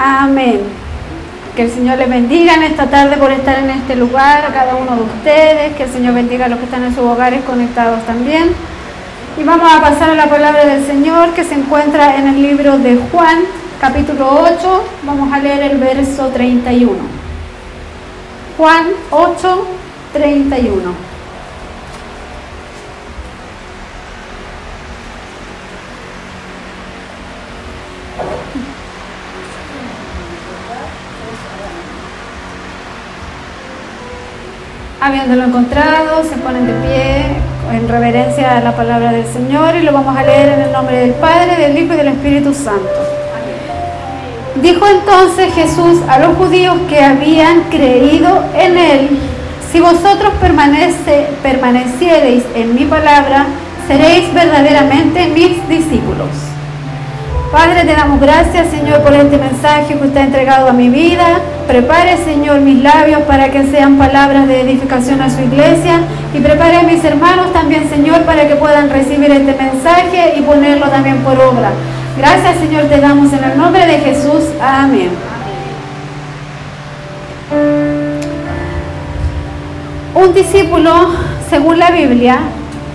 Amén. Que el Señor les bendiga en esta tarde por estar en este lugar, a cada uno de ustedes. Que el Señor bendiga a los que están en sus hogares conectados también. Y vamos a pasar a la palabra del Señor que se encuentra en el libro de Juan, capítulo 8. Vamos a leer el verso 31. Juan 8, 31. Habiéndolo encontrado, se ponen de pie en reverencia a la palabra del Señor y lo vamos a leer en el nombre del Padre, del Hijo y del Espíritu Santo. Dijo entonces Jesús a los judíos que habían creído en Él, si vosotros permanece, permaneciereis en mi palabra, seréis verdaderamente mis discípulos. Padre, te damos gracias, Señor, por este mensaje que usted ha entregado a mi vida. Prepare, Señor, mis labios para que sean palabras de edificación a su iglesia. Y prepare a mis hermanos también, Señor, para que puedan recibir este mensaje y ponerlo también por obra. Gracias, Señor, te damos en el nombre de Jesús. Amén. Un discípulo, según la Biblia,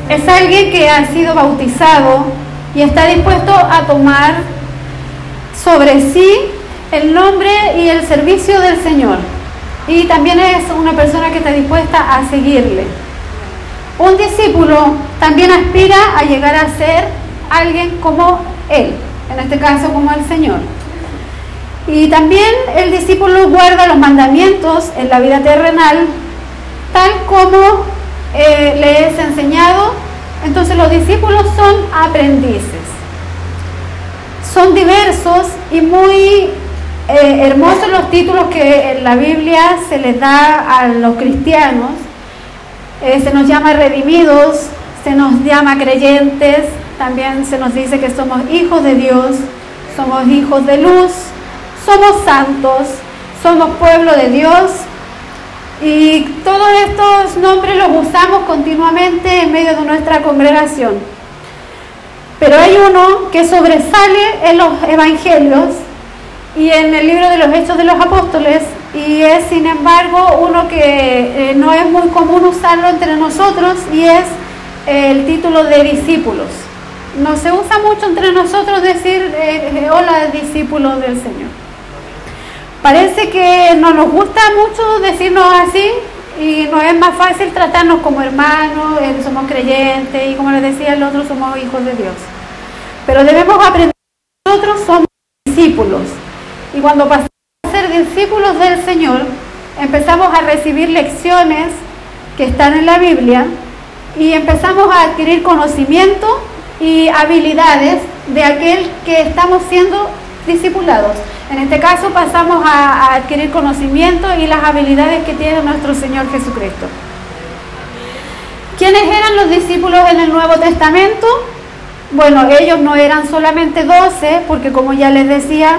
es alguien que ha sido bautizado y está dispuesto a tomar sobre sí el nombre y el servicio del Señor. Y también es una persona que está dispuesta a seguirle. Un discípulo también aspira a llegar a ser alguien como Él, en este caso como el Señor. Y también el discípulo guarda los mandamientos en la vida terrenal, tal como eh, le es enseñado entonces los discípulos son aprendices. Son diversos y muy eh, hermosos los títulos que en la Biblia se les da a los cristianos. Eh, se nos llama redimidos, se nos llama creyentes, también se nos dice que somos hijos de Dios, somos hijos de luz, somos santos, somos pueblo de Dios y todos estos nombres los usamos continuamente en medio de nuestra congregación. Pero hay uno que sobresale en los evangelios y en el libro de los Hechos de los Apóstoles y es sin embargo uno que eh, no es muy común usarlo entre nosotros y es el título de discípulos. No se usa mucho entre nosotros decir eh, eh, hola discípulos del Señor. Parece que no nos gusta mucho decirnos así y nos es más fácil tratarnos como hermanos, somos creyentes y como les decía el otro, somos hijos de Dios. Pero debemos aprender que nosotros somos discípulos y cuando pasamos a ser discípulos del Señor, empezamos a recibir lecciones que están en la Biblia y empezamos a adquirir conocimiento y habilidades de aquel que estamos siendo discipulados. En este caso pasamos a, adquirir conocimiento y las habilidades que tiene nuestro Señor Jesucristo. ¿Quiénes eran los discípulos en el Nuevo Testamento? Bueno, ellos no eran solamente doce, porque como ya les decía,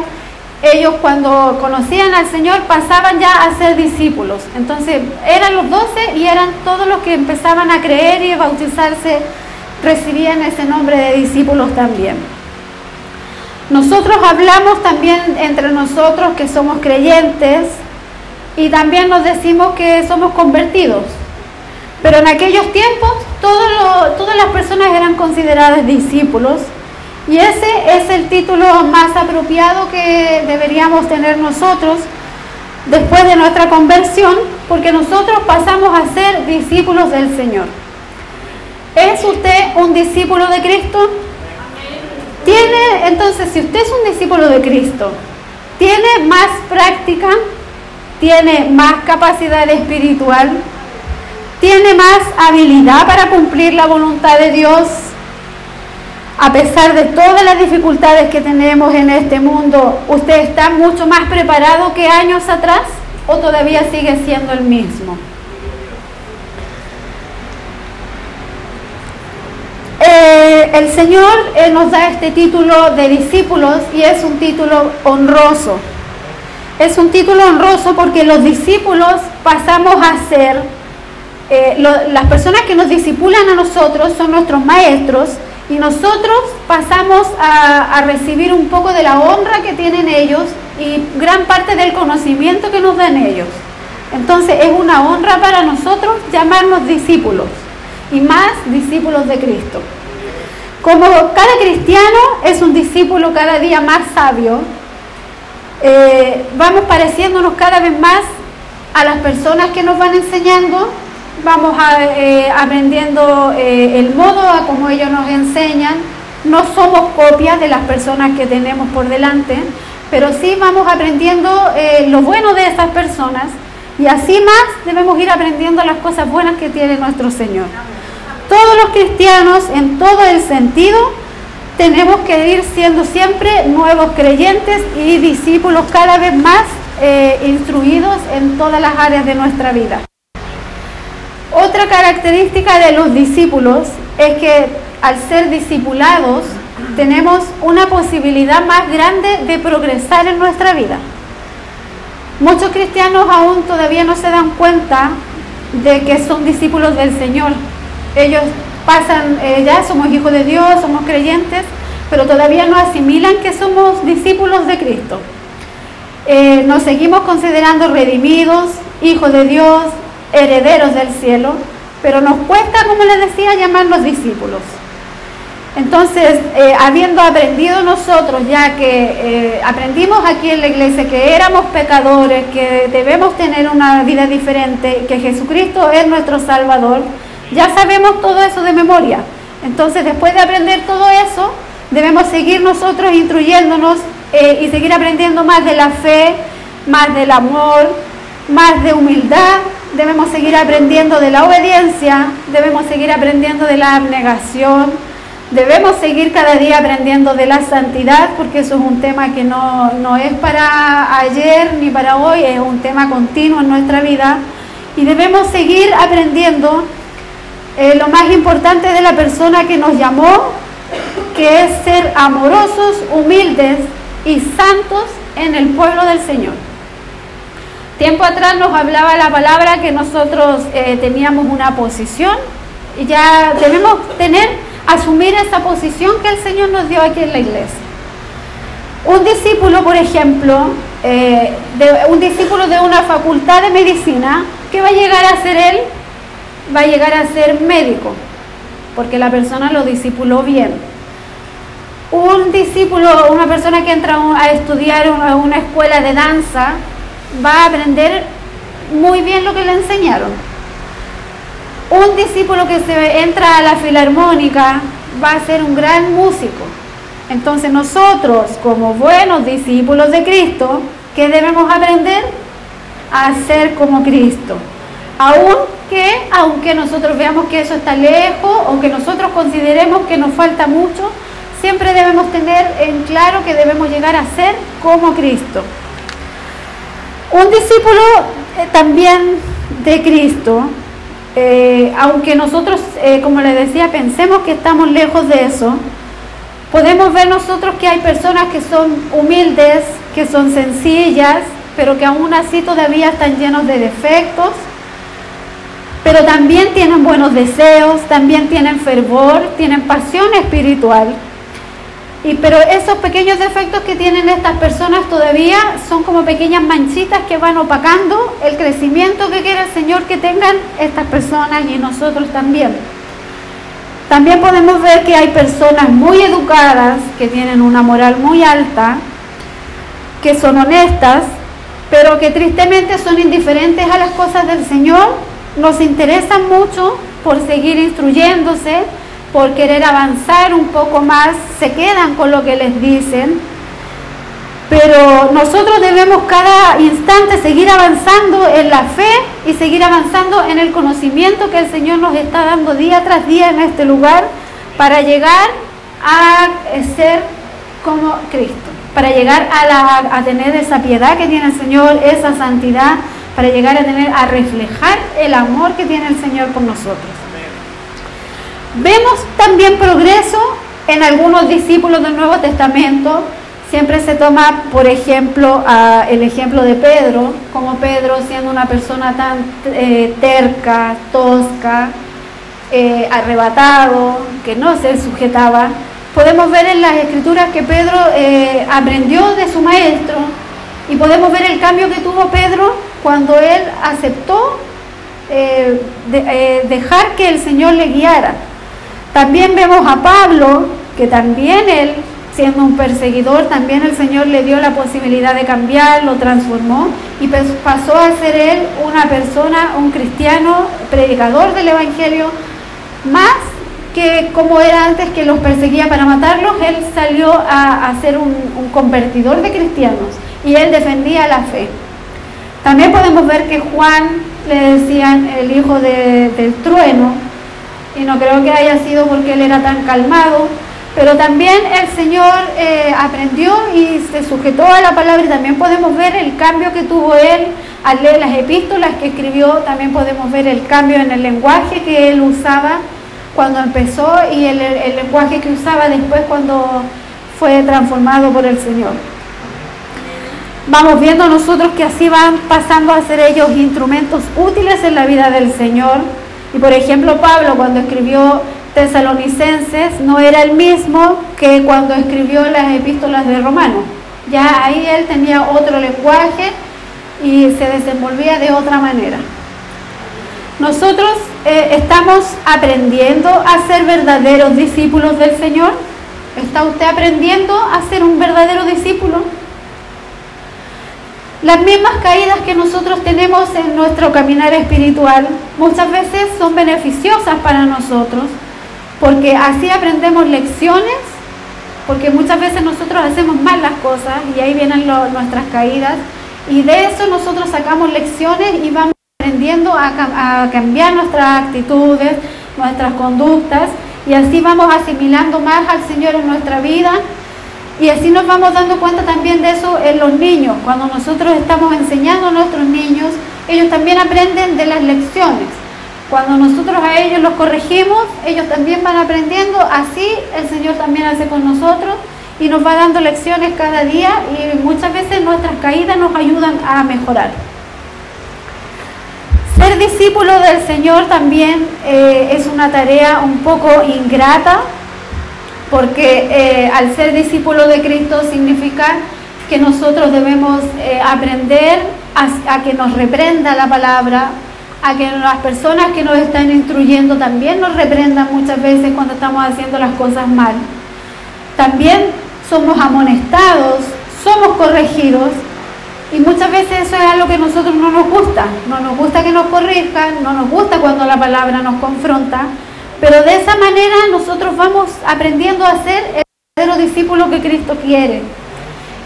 ellos cuando conocían al Señor pasaban ya a ser discípulos. Entonces eran los doce y eran todos los que empezaban a creer y bautizarse, recibían ese nombre de discípulos también. Nosotros hablamos también entre nosotros que somos creyentes y también nos decimos que somos convertidos. Pero en aquellos tiempos todas las personas eran consideradas discípulos y ese es el título más apropiado que deberíamos tener nosotros después de nuestra conversión, porque nosotros pasamos a ser discípulos del Señor. ¿Es usted un discípulo de Cristo? Tiene, entonces, si usted es un discípulo de Cristo, tiene más práctica, tiene más capacidad espiritual, tiene más habilidad para cumplir la voluntad de Dios, a pesar de todas las dificultades que tenemos en este mundo, ¿usted está mucho más preparado que años atrás o todavía sigue siendo el mismo? Eh, el Señor nos da este título de discípulos y es un título honroso. Es un título honroso porque los discípulos pasamos a ser, eh, las personas que nos discipulan a nosotros son nuestros maestros y nosotros pasamos a recibir un poco de la honra que tienen ellos y gran parte del conocimiento que nos dan ellos. Entonces es una honra para nosotros llamarnos discípulos y más discípulos de Cristo. Como cada cristiano es un discípulo cada día más sabio, eh, vamos pareciéndonos cada vez más a las personas que nos van enseñando, vamos eh, aprendiendo eh, el modo a como ellos nos enseñan, no somos copias de las personas que tenemos por delante, pero sí vamos aprendiendo lo bueno de esas personas. Y así más debemos ir aprendiendo las cosas buenas que tiene nuestro Señor. Todos los cristianos, en todo el sentido, tenemos que ir siendo siempre nuevos creyentes y discípulos cada vez más eh, instruidos en todas las áreas de nuestra vida. Otra característica de los discípulos es que al ser discipulados tenemos una posibilidad más grande de progresar en nuestra vida. Muchos cristianos aún todavía no se dan cuenta de que son discípulos del Señor. Ellos pasan, eh, ya somos hijos de Dios, somos creyentes, pero todavía no asimilan que somos discípulos de Cristo. Eh, nos seguimos considerando redimidos, hijos de Dios, herederos del cielo, pero nos cuesta, como les decía, llamarnos discípulos. Entonces, eh, habiendo aprendido nosotros, ya que aprendimos aquí en la iglesia que éramos pecadores, que debemos tener una vida diferente, que Jesucristo es nuestro Salvador, ya sabemos todo eso de memoria. Entonces, después de aprender todo eso, debemos seguir nosotros instruyéndonos eh, y seguir aprendiendo más de la fe, más del amor, más de humildad. Debemos seguir aprendiendo de la obediencia, debemos seguir aprendiendo de la abnegación, debemos seguir cada día aprendiendo de la santidad, porque eso es un tema que no, no es para ayer ni para hoy, es un tema continuo en nuestra vida. Y debemos seguir aprendiendo eh, lo más importante de la persona que nos llamó, que es ser amorosos, humildes y santos en el pueblo del Señor. Tiempo atrás nos hablaba la palabra que nosotros eh, teníamos una posición y ya debemos tener, asumir esa posición que el Señor nos dio aquí en la iglesia. Un discípulo, por ejemplo, eh, de, un discípulo de una facultad de medicina, ¿qué va a llegar a ser él? Va a llegar a ser médico, porque la persona lo discipuló bien. Un discípulo, una persona que entra a estudiar a una escuela de danza, va a aprender muy bien lo que le enseñaron. Un discípulo que se entra a la filarmónica va a ser un gran músico. Entonces nosotros, como buenos discípulos de Cristo, ¿qué debemos aprender? A ser como Cristo. Aún que, aunque nosotros veamos que eso está lejos o que nosotros consideremos que nos falta mucho, siempre debemos tener en claro que debemos llegar a ser como Cristo. Un discípulo eh, también de Cristo, eh, aunque nosotros, eh, como les decía, pensemos que estamos lejos de eso, podemos ver nosotros que hay personas que son humildes, que son sencillas, pero que aún así todavía están llenos de defectos pero también tienen buenos deseos, también tienen fervor, tienen pasión espiritual. Y, pero esos pequeños defectos que tienen estas personas todavía son como pequeñas manchitas que van opacando el crecimiento que quiere el Señor que tengan estas personas y nosotros también. También podemos ver que hay personas muy educadas, que tienen una moral muy alta, que son honestas, pero que tristemente son indiferentes a las cosas del Señor nos interesan mucho por seguir instruyéndose, por querer avanzar un poco más, se quedan con lo que les dicen, pero nosotros debemos cada instante seguir avanzando en la fe y seguir avanzando en el conocimiento que el Señor nos está dando día tras día en este lugar para llegar a ser como Cristo, para llegar a, a tener esa piedad que tiene el Señor, esa santidad para llegar a tener, a reflejar el amor que tiene el Señor por nosotros. Vemos también progreso en algunos discípulos del Nuevo Testamento. Siempre se toma, por ejemplo, el ejemplo de Pedro, como Pedro siendo una persona tan eh, terca, tosca, eh, arrebatado, que no se sujetaba. Podemos ver en las escrituras que Pedro eh, aprendió de su maestro podemos ver el cambio que tuvo Pedro cuando él aceptó eh, eh, dejar que el Señor le guiara. También vemos a Pablo, que también él, siendo un perseguidor, también el Señor le dio la posibilidad de cambiar, lo transformó y pasó a ser él una persona, un cristiano, predicador del Evangelio, más que como era antes que los perseguía para matarlos, él salió a, ser un, convertidor de cristianos y él defendía la fe. También podemos ver que Juan le decían el hijo del trueno, y no creo que haya sido porque él era tan calmado, pero también el Señor eh, aprendió y se sujetó a la palabra y también podemos ver el cambio que tuvo él al leer las epístolas que escribió, también podemos ver el cambio en el lenguaje que él usaba cuando empezó y el, lenguaje que usaba después cuando fue transformado por el Señor. Vamos viendo nosotros que así van pasando a ser ellos instrumentos útiles en la vida del Señor. Y por ejemplo, Pablo cuando escribió Tesalonicenses no era el mismo que cuando escribió las epístolas de Romanos. Ya ahí él tenía otro lenguaje y se desenvolvía de otra manera. Nosotros eh, estamos aprendiendo a ser verdaderos discípulos del Señor. ¿Está usted aprendiendo a ser un verdadero discípulo? Las mismas caídas que nosotros tenemos en nuestro caminar espiritual muchas veces son beneficiosas para nosotros porque así aprendemos lecciones, porque muchas veces nosotros hacemos mal las cosas y ahí vienen nuestras caídas y de eso nosotros sacamos lecciones y vamos aprendiendo a, cambiar nuestras actitudes, nuestras conductas y así vamos asimilando más al Señor en nuestra vida y así nos vamos dando cuenta también de eso en los niños. Cuando nosotros estamos enseñando a nuestros niños, ellos también aprenden de las lecciones. Cuando nosotros a ellos los corregimos, ellos también van aprendiendo. Así el Señor también hace con nosotros y nos va dando lecciones cada día y muchas veces nuestras caídas nos ayudan a mejorar. Ser discípulo del Señor también eh, es una tarea un poco ingrata, porque eh, al ser discípulo de Cristo significa que nosotros debemos eh, aprender a, que nos reprenda la palabra, a que las personas que nos están instruyendo también nos reprendan muchas veces cuando estamos haciendo las cosas mal. También somos amonestados, somos corregidos y muchas veces eso es algo que a nosotros no nos gusta. No nos gusta que nos corrijan, no nos gusta cuando la palabra nos confronta, pero de esa manera nosotros vamos aprendiendo a ser el verdadero discípulo que Cristo quiere.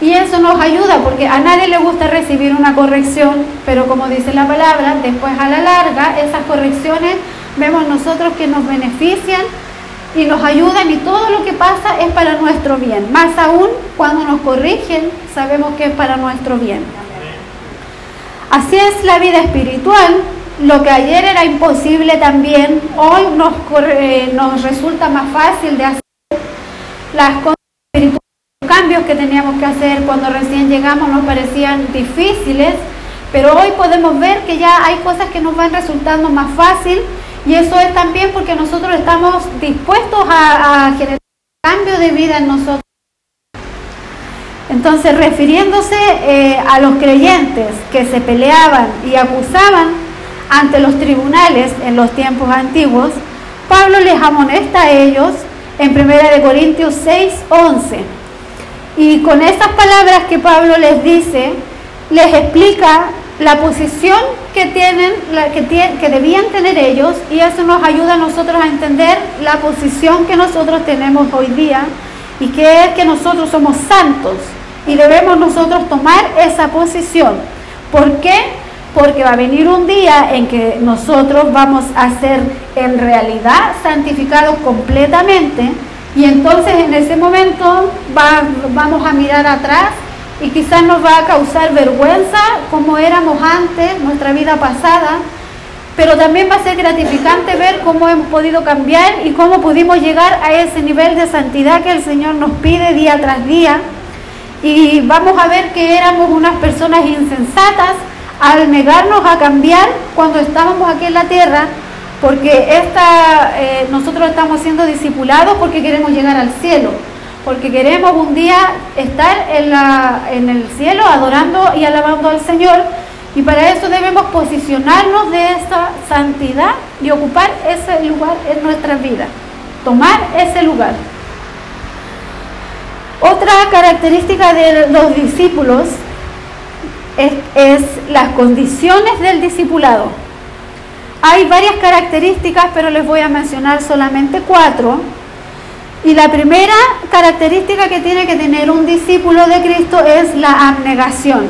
Y eso nos ayuda porque a nadie le gusta recibir una corrección, pero como dice la palabra, después a la larga esas correcciones vemos nosotros que nos benefician y nos ayudan y todo lo que pasa es para nuestro bien. Más aún cuando nos corrigen, sabemos que es para nuestro bien. Así es la vida espiritual. Lo que ayer era imposible también, hoy nos, nos resulta más fácil de hacer. Los cambios que teníamos que hacer cuando recién llegamos nos parecían difíciles, pero hoy podemos ver que ya hay cosas que nos van resultando más fácil y eso es también porque nosotros estamos dispuestos a, generar cambio de vida en nosotros. Entonces, refiriéndose eh, a los creyentes que se peleaban y acusaban ante los tribunales en los tiempos antiguos, Pablo les amonesta a ellos en 1 Corintios 6, 11. Y con estas palabras que Pablo les dice, les explica la posición que tienen, que, que debían tener ellos, y eso nos ayuda a nosotros a entender la posición que nosotros tenemos hoy día, y que es que nosotros somos santos, y debemos nosotros tomar esa posición. ¿Por qué? Porque va a venir un día en que nosotros vamos a ser en realidad santificados completamente, y entonces en ese momento vamos a mirar atrás y quizás nos va a causar vergüenza como éramos antes, nuestra vida pasada, pero también va a ser gratificante ver cómo hemos podido cambiar y cómo pudimos llegar a ese nivel de santidad que el Señor nos pide día tras día. Y vamos a ver que éramos unas personas insensatas al negarnos a cambiar cuando estábamos aquí en la tierra, porque esta, eh, nosotros estamos siendo discipulados porque queremos llegar al cielo porque queremos un día estar en, la, en el cielo adorando y alabando al Señor. Y para eso debemos posicionarnos de esa santidad y ocupar ese lugar en nuestra vida, tomar ese lugar. Otra característica de los discípulos es, las condiciones del discipulado. Hay varias características, pero les voy a mencionar solamente cuatro. Y la primera característica que tiene que tener un discípulo de Cristo es la abnegación.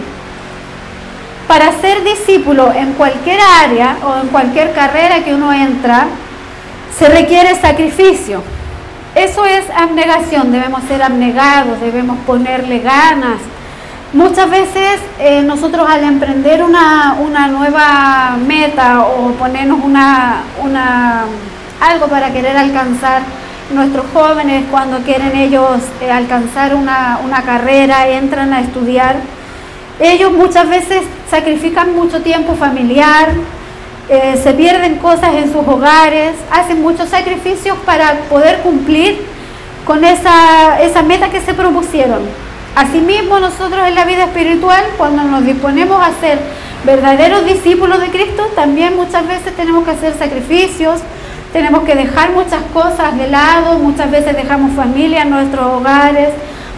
Para ser discípulo en cualquier área o en cualquier carrera que uno entra, se requiere sacrificio. Eso es abnegación, debemos ser abnegados, debemos ponerle ganas. Muchas veces eh, nosotros al emprender una, una, nueva meta o ponernos una, una, algo para querer alcanzar, nuestros jóvenes cuando quieren ellos eh, alcanzar una, una carrera, entran a estudiar, ellos muchas veces sacrifican mucho tiempo familiar, eh, se pierden cosas en sus hogares, hacen muchos sacrificios para poder cumplir con esa, esa meta que se propusieron. Asimismo, nosotros en la vida espiritual, cuando nos disponemos a ser verdaderos discípulos de Cristo, también muchas veces tenemos que hacer sacrificios, tenemos que dejar muchas cosas de lado, muchas veces dejamos familia en nuestros hogares,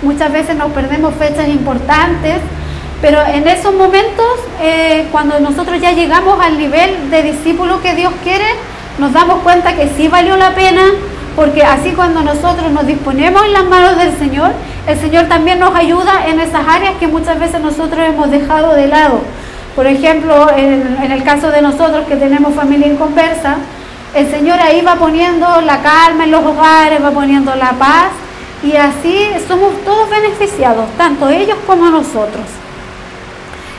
muchas veces nos perdemos fechas importantes, pero en esos momentos, eh, cuando nosotros ya llegamos al nivel de discípulo que Dios quiere, nos damos cuenta que sí valió la pena, porque así cuando nosotros nos disponemos en las manos del Señor, el Señor también nos ayuda en esas áreas que muchas veces nosotros hemos dejado de lado. Por ejemplo, en, el caso de nosotros que tenemos familia en conversa, el Señor ahí va poniendo la calma en los hogares, va poniendo la paz y así somos todos beneficiados, tanto ellos como nosotros.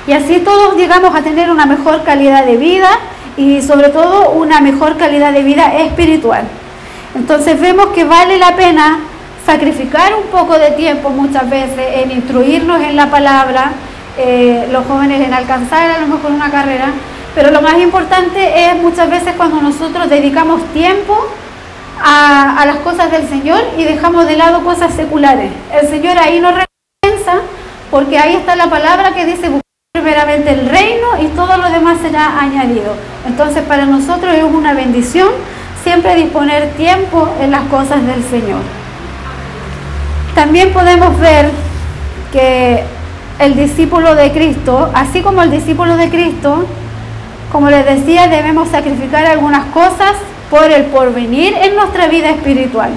Y así todos llegamos a tener una mejor calidad de vida y sobre todo una mejor calidad de vida espiritual. Entonces vemos que vale la pena sacrificar un poco de tiempo muchas veces en instruirnos en la palabra, eh, los jóvenes en alcanzar a lo mejor una carrera, pero lo más importante es muchas veces cuando nosotros dedicamos tiempo a, las cosas del Señor y dejamos de lado cosas seculares. El Señor ahí nos recompensa porque ahí está la palabra que dice buscar primeramente el reino y todo lo demás será añadido. Entonces para nosotros es una bendición siempre disponer tiempo en las cosas del Señor. También podemos ver que el discípulo de Cristo, así como el discípulo de Cristo, como les decía, debemos sacrificar algunas cosas por el porvenir en nuestra vida espiritual.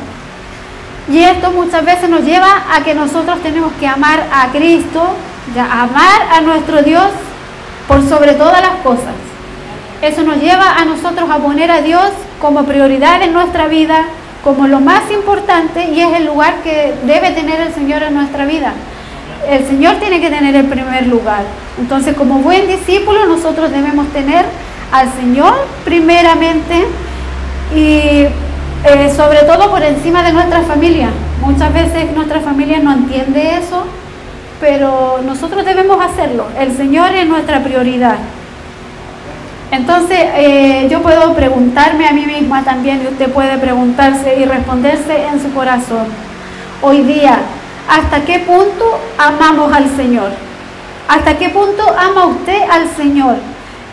Y esto muchas veces nos lleva a que nosotros tenemos que amar a Cristo, amar a nuestro Dios por sobre todas las cosas. Eso nos lleva a nosotros a poner a Dios como prioridad en nuestra vida, como lo más importante y es el lugar que debe tener el Señor en nuestra vida el Señor tiene que tener el primer lugar. Entonces, como buen discípulo, nosotros debemos tener al Señor primeramente y eh, sobre todo por encima de nuestra familia. Muchas veces nuestra familia no entiende eso, pero nosotros debemos hacerlo. El Señor es nuestra prioridad. Entonces, eh, yo puedo preguntarme a mí misma también, y usted puede preguntarse y responderse en su corazón. Hoy día, hasta qué punto amamos al Señor. ¿Hasta qué punto ama usted al Señor?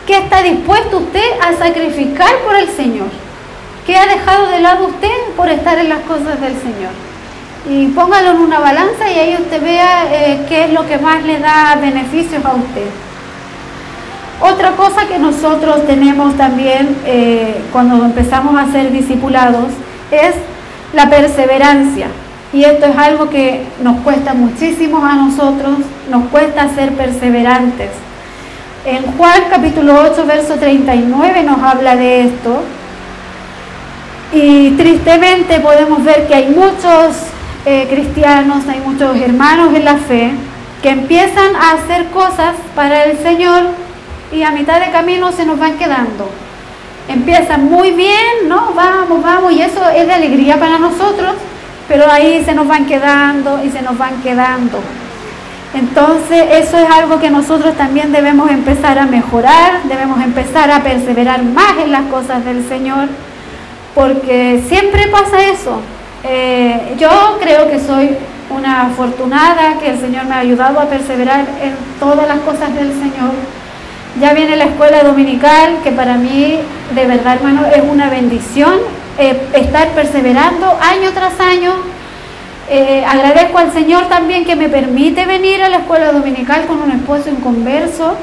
¿Qué está dispuesto usted a sacrificar por el Señor? ¿Qué ha dejado de lado usted por estar en las cosas del Señor? Y póngalo en una balanza y ahí usted vea eh, qué es lo que más le da beneficios a usted. Otra cosa que nosotros tenemos también eh, cuando empezamos a ser discipulados es la perseverancia. Y esto es algo que nos cuesta muchísimo a nosotros, nos cuesta ser perseverantes. En Juan capítulo 8, verso 39 nos habla de esto. Y tristemente podemos ver que hay muchos eh, cristianos, hay muchos hermanos en la fe que empiezan a hacer cosas para el Señor y a mitad de camino se nos van quedando. Empiezan muy bien, ¿no? Vamos, vamos, y eso es de alegría para nosotros, pero ahí se nos van quedando y se nos van quedando. Entonces eso es algo que nosotros también debemos empezar a mejorar, debemos empezar a perseverar más en las cosas del Señor, porque siempre pasa eso. Eh, yo creo que soy una afortunada que el Señor me ha ayudado a perseverar en todas las cosas del Señor. Ya viene la escuela dominical, que para mí, de verdad, hermano, es una bendición eh, estar perseverando año tras año. Eh, agradezco al Señor también que me permite venir a la escuela dominical con un esposo inconverso,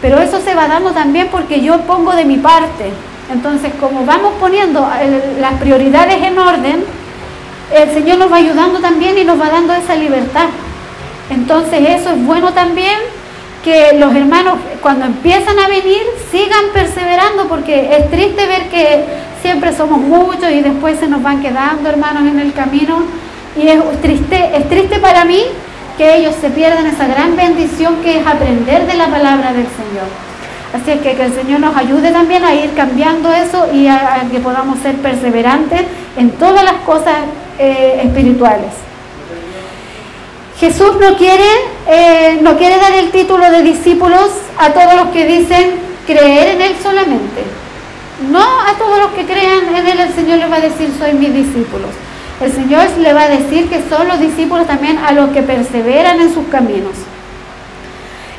pero eso se va dando también porque yo pongo de mi parte. Entonces, como vamos poniendo las prioridades en orden, el Señor nos va ayudando también y nos va dando esa libertad. Entonces, eso es bueno también que los hermanos cuando empiezan a venir sigan perseverando porque es triste ver que siempre somos muchos y después se nos van quedando hermanos en el camino y es triste, es triste para mí que ellos se pierdan esa gran bendición que es aprender de la palabra del Señor. Así es que que el Señor nos ayude también a ir cambiando eso y a, que podamos ser perseverantes en todas las cosas eh, espirituales. Jesús no quiere, eh, no quiere dar el título de discípulos a todos los que dicen creer en Él solamente. No a todos los que crean en Él, el Señor les va a decir soy mis discípulos. El Señor le va a decir que son los discípulos también a los que perseveran en sus caminos.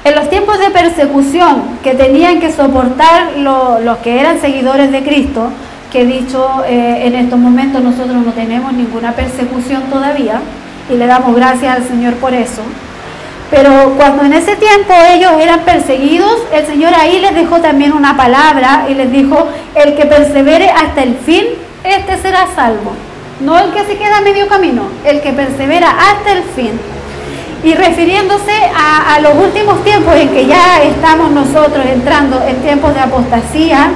En los tiempos de persecución que tenían que soportar los que eran seguidores de Cristo, que dicho eh, en estos momentos nosotros no tenemos ninguna persecución todavía, y le damos gracias al Señor por eso. Pero cuando en ese tiempo ellos eran perseguidos, el Señor ahí les dejó también una palabra y les dijo, el que persevere hasta el fin, este será salvo. No el que se queda a medio camino, el que persevera hasta el fin. Y refiriéndose a, los últimos tiempos en que ya estamos nosotros entrando en tiempos de apostasía,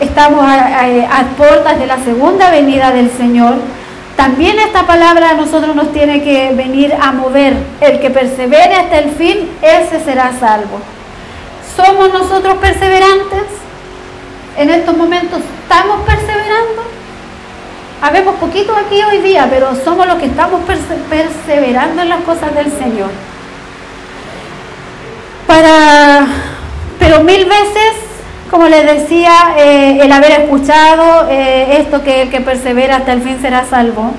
estamos a, a puertas de la segunda venida del Señor, también esta palabra a nosotros nos tiene que venir a mover. El que persevere hasta el fin, ese será salvo. ¿Somos nosotros perseverantes? En estos momentos, ¿estamos perseverando? Habemos poquito aquí hoy día, pero somos los que estamos perseverando en las cosas del Señor. Para, pero mil veces como les decía, eh, el haber escuchado eh, esto que el que persevera hasta el fin será salvo,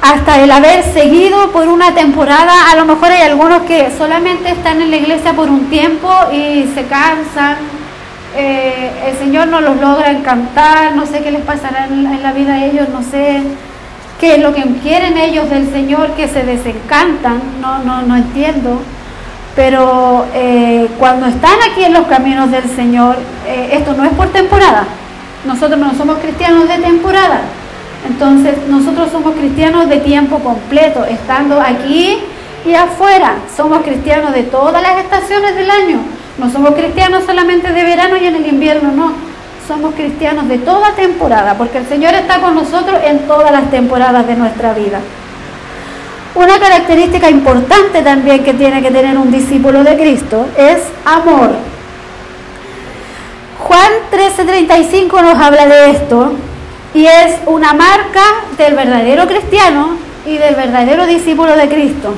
hasta el haber seguido por una temporada, a lo mejor hay algunos que solamente están en la iglesia por un tiempo y se cansan, eh, el Señor no los logra encantar, no sé qué les pasará en, la vida a ellos, no sé qué es lo que quieren ellos del Señor, que se desencantan, no, no, no entiendo. Pero eh, cuando están aquí en los caminos del Señor, eh, esto no es por temporada. Nosotros no somos cristianos de temporada. Entonces nosotros somos cristianos de tiempo completo, estando aquí y afuera. Somos cristianos de todas las estaciones del año. No somos cristianos solamente de verano y en el invierno, no. Somos cristianos de toda temporada, porque el Señor está con nosotros en todas las temporadas de nuestra vida. Una característica importante también que tiene que tener un discípulo de Cristo es amor. Juan 13:35 nos habla de esto y es una marca del verdadero cristiano y del verdadero discípulo de Cristo.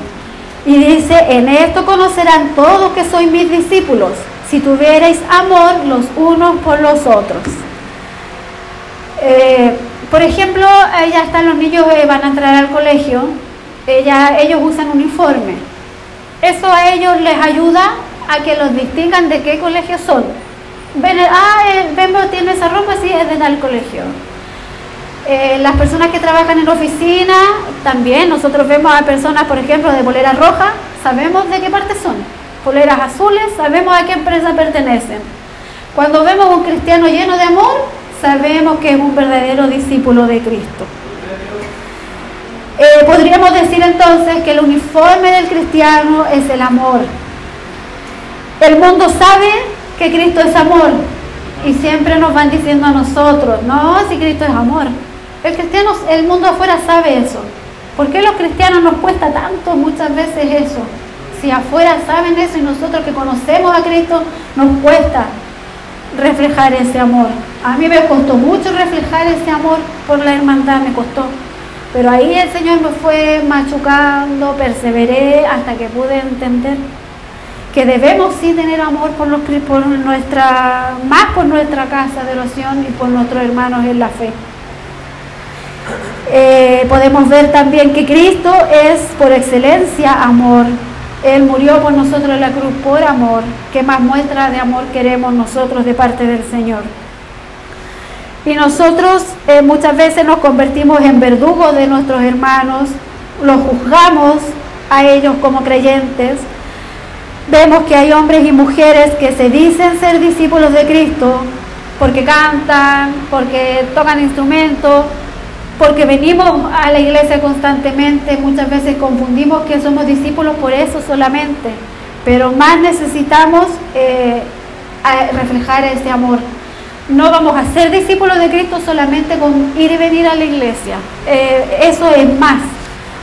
Y dice, en esto conocerán todos que sois mis discípulos, si tuvierais amor los unos por los otros. Eh, por ejemplo, ya están los niños que van a entrar al colegio ellos usan uniforme. Eso a ellos les ayuda a que los distingan de qué colegio son. Ven, ah, vemos, tiene esa ropa, sí, es de tal colegio. Eh, las personas que trabajan en oficina, también nosotros vemos a personas, por ejemplo, de polera roja, sabemos de qué parte son. Poleras azules, sabemos a qué empresa pertenecen. Cuando vemos un cristiano lleno de amor, sabemos que es un verdadero discípulo de Cristo. Eh, podríamos decir entonces que el uniforme del cristiano es el amor. El mundo sabe que Cristo es amor y siempre nos van diciendo a nosotros, no, si Cristo es amor. El cristiano, el mundo afuera sabe eso. ¿Por qué los cristianos nos cuesta tanto muchas veces eso? Si afuera saben eso y nosotros que conocemos a Cristo nos cuesta reflejar ese amor. A mí me costó mucho reflejar ese amor por la hermandad, me costó. Pero ahí el Señor me fue machucando, perseveré hasta que pude entender que debemos sí tener amor por, los, por nuestra, más por nuestra casa de oración y por nuestros hermanos en la fe. Eh, podemos ver también que Cristo es por excelencia amor. Él murió por nosotros en la cruz por amor. ¿Qué más muestra de amor queremos nosotros de parte del Señor? Y nosotros eh, muchas veces nos convertimos en verdugos de nuestros hermanos, los juzgamos a ellos como creyentes. Vemos que hay hombres y mujeres que se dicen ser discípulos de Cristo porque cantan, porque tocan instrumentos, porque venimos a la iglesia constantemente, muchas veces confundimos que somos discípulos por eso solamente, pero más necesitamos eh, reflejar ese amor. No vamos a ser discípulos de Cristo solamente con ir y venir a la iglesia, eh, eso es más.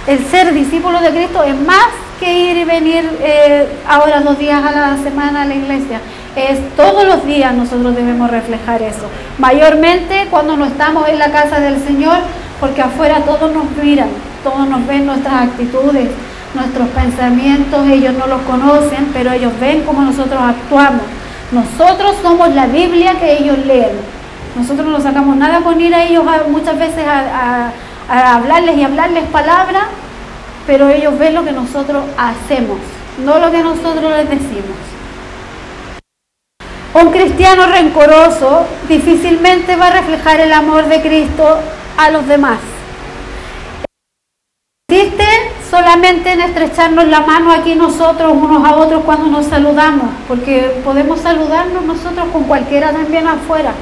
El ser discípulo de Cristo es más que ir y venir eh, ahora dos días a la semana a la iglesia es todos los días nosotros debemos reflejar eso. Mayormente cuando no estamos en la casa del Señor, porque afuera todos nos miran, todos nos ven nuestras actitudes, nuestros pensamientos, ellos no los conocen, pero ellos ven cómo nosotros actuamos. Nosotros somos la Biblia que ellos leen. Nosotros no sacamos nada con ir a ellos muchas veces a, a hablarles y hablarles palabras, pero ellos ven lo que nosotros hacemos, no lo que nosotros les decimos. Un cristiano rencoroso difícilmente va a reflejar el amor de Cristo a los demás. Solamente en estrecharnos la mano aquí nosotros unos a otros cuando nos saludamos, porque podemos saludarnos nosotros con cualquiera también afuera.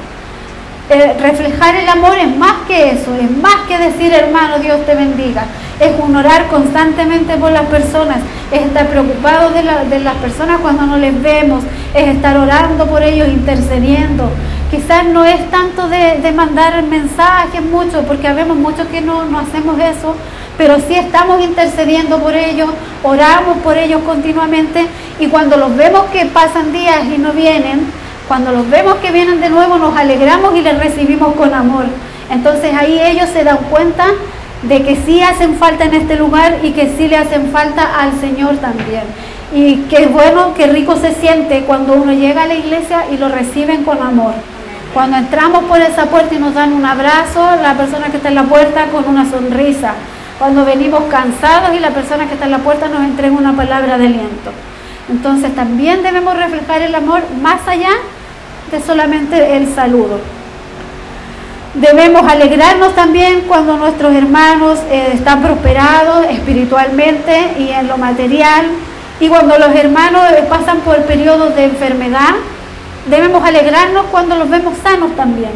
Eh, reflejar el amor es más que eso, es más que decir hermano Dios te bendiga, es honorar constantemente por las personas, es estar preocupado de, las personas cuando no les vemos, es estar orando por ellos, intercediendo. Quizás no es tanto de, mandar mensajes mucho, porque habemos muchos que no, no hacemos eso, pero sí estamos intercediendo por ellos, oramos por ellos continuamente y cuando los vemos que pasan días y no vienen, cuando los vemos que vienen de nuevo nos alegramos y les recibimos con amor. Entonces ahí ellos se dan cuenta de que sí hacen falta en este lugar y que sí le hacen falta al Señor también. Y qué bueno, qué rico se siente cuando uno llega a la iglesia y lo reciben con amor. Cuando entramos por esa puerta y nos dan un abrazo, la persona que está en la puerta con una sonrisa. Cuando venimos cansados y la persona que está en la puerta nos entrega una palabra de aliento. Entonces también debemos reflejar el amor más allá de solamente el saludo. Debemos alegrarnos también cuando nuestros hermanos eh, están prosperados espiritualmente y en lo material. Y cuando los hermanos eh, pasan por periodos de enfermedad, debemos alegrarnos cuando los vemos sanos también,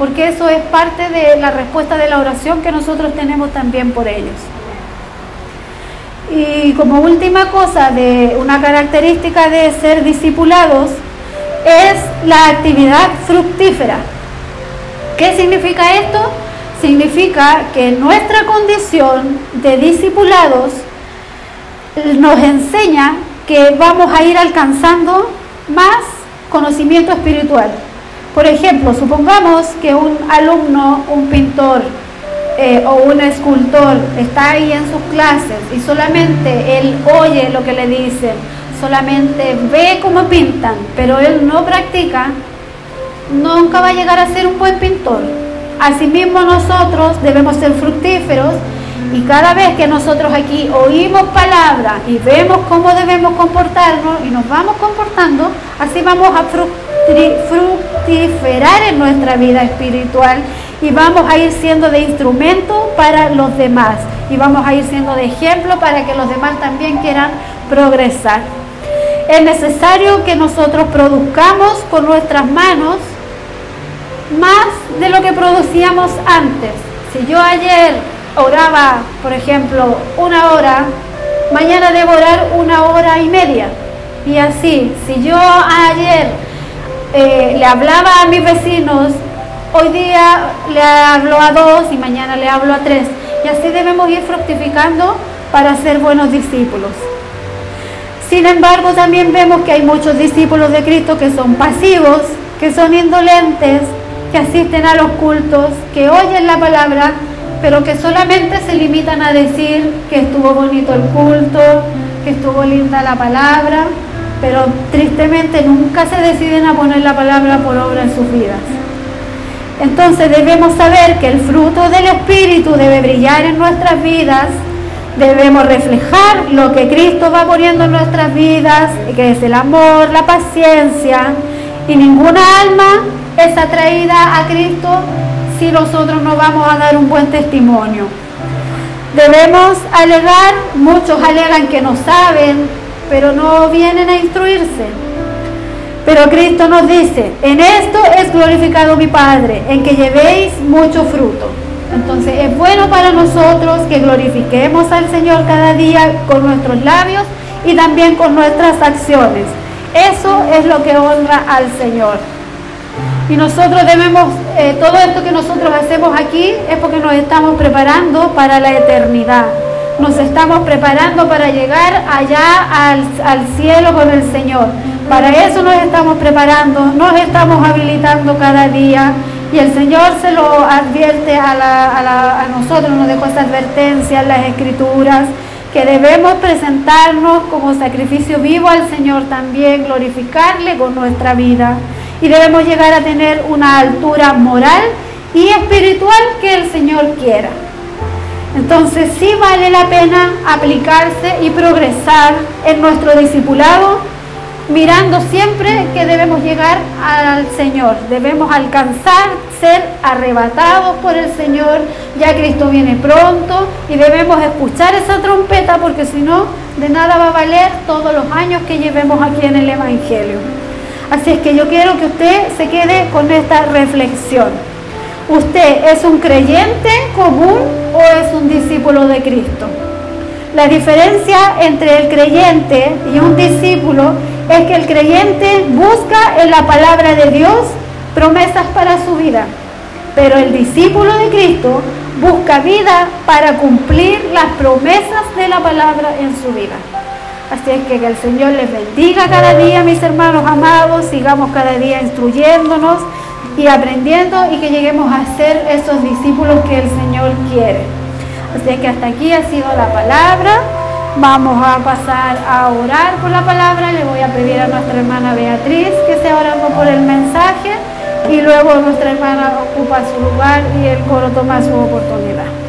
porque eso es parte de la respuesta de la oración que nosotros tenemos también por ellos. Y como última cosa, de una característica de ser discipulados, es la actividad fructífera. ¿Qué significa esto? Significa que nuestra condición de discipulados nos enseña que vamos a ir alcanzando más conocimiento espiritual. Por ejemplo, supongamos que un alumno, un pintor eh, o un escultor está ahí en sus clases y solamente él oye lo que le dicen, solamente ve cómo pintan, pero él no practica, nunca va a llegar a ser un buen pintor. Asimismo nosotros debemos ser fructíferos y cada vez que nosotros aquí oímos palabras y vemos cómo debemos comportarnos y nos vamos comportando, así vamos a fructiferar en nuestra vida espiritual y vamos a ir siendo de instrumento para los demás y vamos a ir siendo de ejemplo para que los demás también quieran progresar. Es necesario que nosotros produzcamos con nuestras manos más de lo que producíamos antes. Si yo ayer oraba, por ejemplo, una hora, mañana debo orar una hora y media. Y así, si yo ayer eh, le hablaba a mis vecinos, hoy día le hablo a dos y mañana le hablo a tres. Y así debemos ir fructificando para ser buenos discípulos. Sin embargo, también vemos que hay muchos discípulos de Cristo que son pasivos, que son indolentes, que asisten a los cultos, que oyen la palabra, pero que solamente se limitan a decir que estuvo bonito el culto, que estuvo linda la palabra, pero tristemente nunca se deciden a poner la palabra por obra en sus vidas. Entonces debemos saber que el fruto del Espíritu debe brillar en nuestras vidas, debemos reflejar lo que Cristo va poniendo en nuestras vidas, que es el amor, la paciencia, y ninguna alma es atraída a Cristo si nosotros no vamos a dar un buen testimonio. Debemos alegar, muchos alegan que no saben, pero no vienen a instruirse. Pero Cristo nos dice, en esto es glorificado mi Padre, en que llevéis mucho fruto. Entonces es bueno para nosotros que glorifiquemos al Señor cada día con nuestros labios y también con nuestras acciones. Eso es lo que honra al Señor. Y nosotros debemos, eh, todo esto que nosotros hacemos aquí es porque nos estamos preparando para la eternidad. Nos estamos preparando para llegar allá al, cielo con el Señor. Para eso nos estamos preparando, nos estamos habilitando cada día. Y el Señor se lo advierte a, a, a nosotros, nos dejó esa advertencia en las escrituras, que debemos presentarnos como sacrificio vivo al Señor también, glorificarle con nuestra vida y debemos llegar a tener una altura moral y espiritual que el Señor quiera. Entonces sí vale la pena aplicarse y progresar en nuestro discipulado, mirando siempre que debemos llegar al Señor, debemos alcanzar, ser arrebatados por el Señor, ya Cristo viene pronto y debemos escuchar esa trompeta porque si no, de nada va a valer todos los años que llevemos aquí en el Evangelio. Así es que yo quiero que usted se quede con esta reflexión. ¿Usted es un creyente común o es un discípulo de Cristo? La diferencia entre el creyente y un discípulo es que el creyente busca en la palabra de Dios promesas para su vida, pero el discípulo de Cristo busca vida para cumplir las promesas de la palabra en su vida. Así es que que el Señor les bendiga cada día, mis hermanos amados, sigamos cada día instruyéndonos y aprendiendo y que lleguemos a ser esos discípulos que el Señor quiere. Así que hasta aquí ha sido la palabra. Vamos a pasar a orar por la palabra. Le voy a pedir a nuestra hermana Beatriz que esté orando por el mensaje y luego nuestra hermana ocupa su lugar y el coro toma su oportunidad.